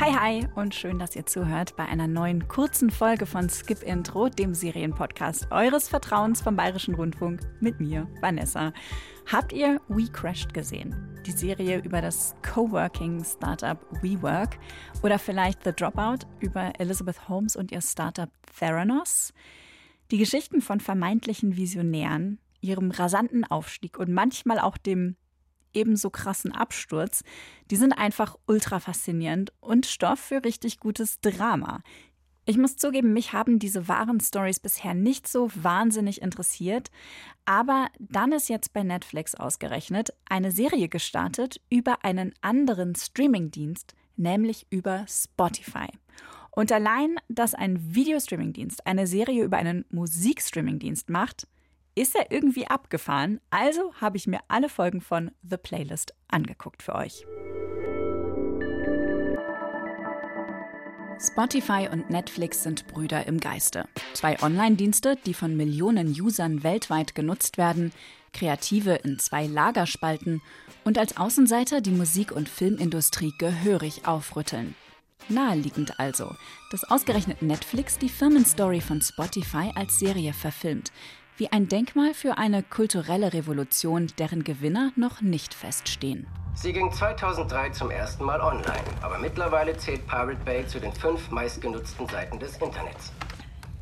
Hi, hi und schön, dass ihr zuhört bei einer neuen kurzen Folge von Skip Intro, dem Serienpodcast eures Vertrauens vom Bayerischen Rundfunk mit mir, Vanessa. Habt ihr We Crashed gesehen? Die Serie über das Coworking-Startup WeWork oder vielleicht The Dropout über Elizabeth Holmes und ihr Startup Theranos? Die Geschichten von vermeintlichen Visionären, ihrem rasanten Aufstieg und manchmal auch dem ebenso krassen Absturz, die sind einfach ultra faszinierend und Stoff für richtig gutes Drama. Ich muss zugeben, mich haben diese wahren Stories bisher nicht so wahnsinnig interessiert, aber dann ist jetzt bei Netflix ausgerechnet eine Serie gestartet über einen anderen Streamingdienst, nämlich über Spotify. Und allein, dass ein Videostreamingdienst eine Serie über einen Musikstreamingdienst macht, ist er irgendwie abgefahren. Also habe ich mir alle Folgen von The Playlist angeguckt für euch. Spotify und Netflix sind Brüder im Geiste. Zwei Online-Dienste, die von Millionen Usern weltweit genutzt werden, Kreative in zwei Lager spalten und als Außenseiter die Musik- und Filmindustrie gehörig aufrütteln. Naheliegend also, dass ausgerechnet Netflix die Firmenstory von Spotify als Serie verfilmt, wie ein Denkmal für eine kulturelle Revolution, deren Gewinner noch nicht feststehen. Sie ging 2003 zum ersten Mal online, aber mittlerweile zählt Pirate Bay zu den fünf meistgenutzten Seiten des Internets.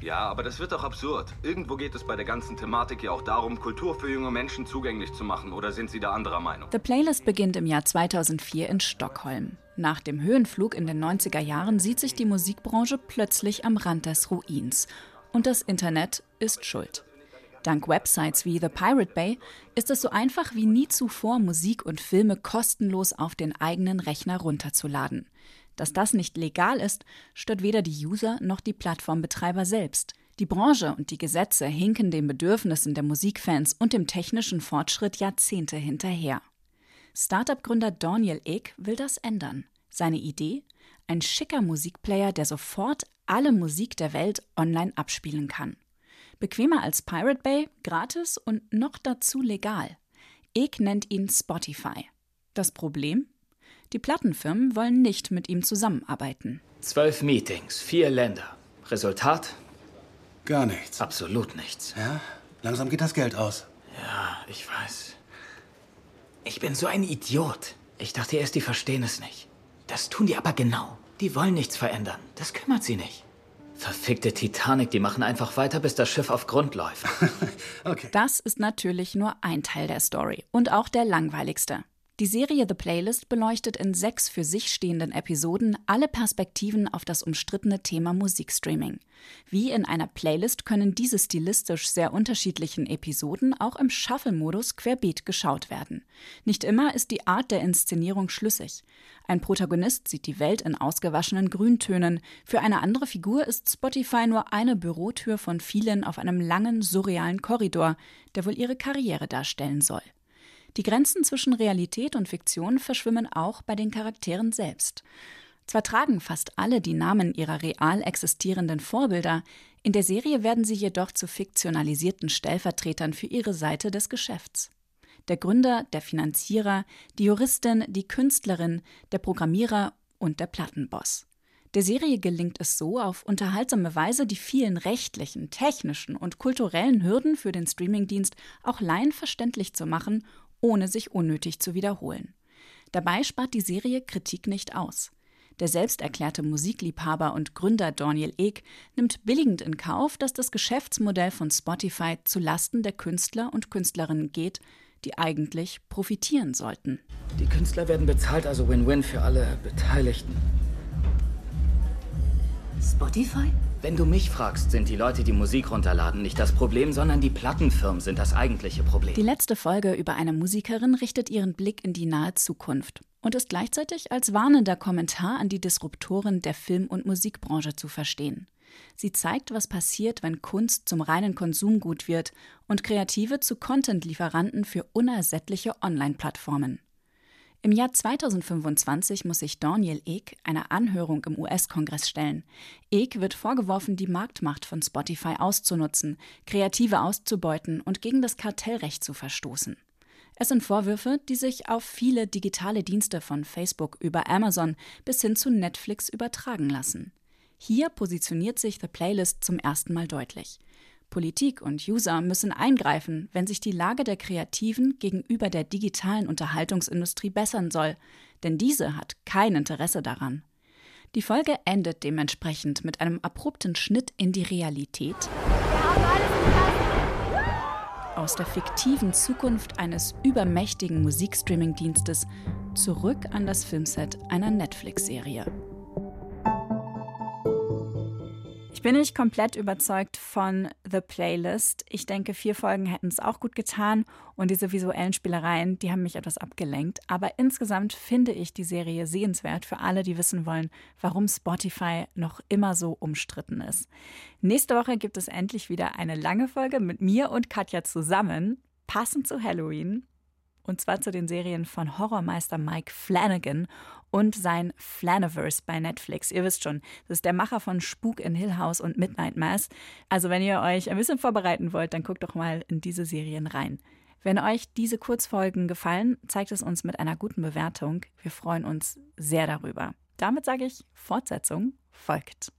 Ja, aber das wird doch absurd. Irgendwo geht es bei der ganzen Thematik ja auch darum, Kultur für junge Menschen zugänglich zu machen. Oder sind Sie da anderer Meinung? The Playlist beginnt im Jahr 2004 in Stockholm. Nach dem Höhenflug in den 90er Jahren sieht sich die Musikbranche plötzlich am Rand des Ruins. Und das Internet ist schuld. Dank Websites wie The Pirate Bay ist es so einfach wie nie zuvor, Musik und Filme kostenlos auf den eigenen Rechner runterzuladen. Dass das nicht legal ist, stört weder die User noch die Plattformbetreiber selbst. Die Branche und die Gesetze hinken den Bedürfnissen der Musikfans und dem technischen Fortschritt Jahrzehnte hinterher. Startup-Gründer Daniel Ek will das ändern. Seine Idee? Ein schicker Musikplayer, der sofort alle Musik der Welt online abspielen kann. Bequemer als Pirate Bay, gratis und noch dazu legal. Ek nennt ihn Spotify. Das Problem? Die Plattenfirmen wollen nicht mit ihm zusammenarbeiten. Zwölf Meetings, vier Länder. Resultat? Gar nichts. Absolut nichts. Ja? Langsam geht das Geld aus. Ja, ich weiß. Ich bin so ein Idiot. Ich dachte erst, die verstehen es nicht. Das tun die aber genau. Die wollen nichts verändern. Das kümmert sie nicht. Verfickte Titanic, die machen einfach weiter, bis das Schiff auf Grund läuft. okay. Das ist natürlich nur ein Teil der Story und auch der langweiligste. Die Serie The Playlist beleuchtet in sechs für sich stehenden Episoden alle Perspektiven auf das umstrittene Thema Musikstreaming. Wie in einer Playlist können diese stilistisch sehr unterschiedlichen Episoden auch im Shuffle-Modus querbeet geschaut werden. Nicht immer ist die Art der Inszenierung schlüssig. Ein Protagonist sieht die Welt in ausgewaschenen Grüntönen, für eine andere Figur ist Spotify nur eine Bürotür von vielen auf einem langen, surrealen Korridor, der wohl ihre Karriere darstellen soll. Die Grenzen zwischen Realität und Fiktion verschwimmen auch bei den Charakteren selbst. Zwar tragen fast alle die Namen ihrer real existierenden Vorbilder, in der Serie werden sie jedoch zu fiktionalisierten Stellvertretern für ihre Seite des Geschäfts. Der Gründer, der Finanzierer, die Juristin, die Künstlerin, der Programmierer und der Plattenboss. Der Serie gelingt es so, auf unterhaltsame Weise die vielen rechtlichen, technischen und kulturellen Hürden für den Streamingdienst auch laienverständlich zu machen ohne sich unnötig zu wiederholen. Dabei spart die Serie Kritik nicht aus. Der selbsterklärte Musikliebhaber und Gründer Daniel Ek nimmt billigend in Kauf, dass das Geschäftsmodell von Spotify zu Lasten der Künstler und Künstlerinnen geht, die eigentlich profitieren sollten. Die Künstler werden bezahlt, also Win-Win für alle Beteiligten. Spotify? Wenn du mich fragst, sind die Leute, die Musik runterladen, nicht das Problem, sondern die Plattenfirmen sind das eigentliche Problem. Die letzte Folge über eine Musikerin richtet ihren Blick in die nahe Zukunft und ist gleichzeitig als warnender Kommentar an die Disruptoren der Film- und Musikbranche zu verstehen. Sie zeigt, was passiert, wenn Kunst zum reinen Konsumgut wird und Kreative zu Content-Lieferanten für unersättliche Online-Plattformen. Im Jahr 2025 muss sich Daniel Ek einer Anhörung im US-Kongress stellen. Ek wird vorgeworfen, die Marktmacht von Spotify auszunutzen, Kreative auszubeuten und gegen das Kartellrecht zu verstoßen. Es sind Vorwürfe, die sich auf viele digitale Dienste von Facebook über Amazon bis hin zu Netflix übertragen lassen. Hier positioniert sich The Playlist zum ersten Mal deutlich. Politik und User müssen eingreifen, wenn sich die Lage der Kreativen gegenüber der digitalen Unterhaltungsindustrie bessern soll, denn diese hat kein Interesse daran. Die Folge endet dementsprechend mit einem abrupten Schnitt in die Realität. Aus der fiktiven Zukunft eines übermächtigen Musikstreaming-Dienstes zurück an das Filmset einer Netflix-Serie. Ich bin nicht komplett überzeugt von The Playlist. Ich denke, vier Folgen hätten es auch gut getan und diese visuellen Spielereien, die haben mich etwas abgelenkt. Aber insgesamt finde ich die Serie sehenswert für alle, die wissen wollen, warum Spotify noch immer so umstritten ist. Nächste Woche gibt es endlich wieder eine lange Folge mit mir und Katja zusammen, passend zu Halloween und zwar zu den Serien von Horrormeister Mike Flanagan und sein Flaniverse bei Netflix. Ihr wisst schon, das ist der Macher von Spuk in Hill House und Midnight Mass. Also wenn ihr euch ein bisschen vorbereiten wollt, dann guckt doch mal in diese Serien rein. Wenn euch diese Kurzfolgen gefallen, zeigt es uns mit einer guten Bewertung. Wir freuen uns sehr darüber. Damit sage ich, Fortsetzung folgt.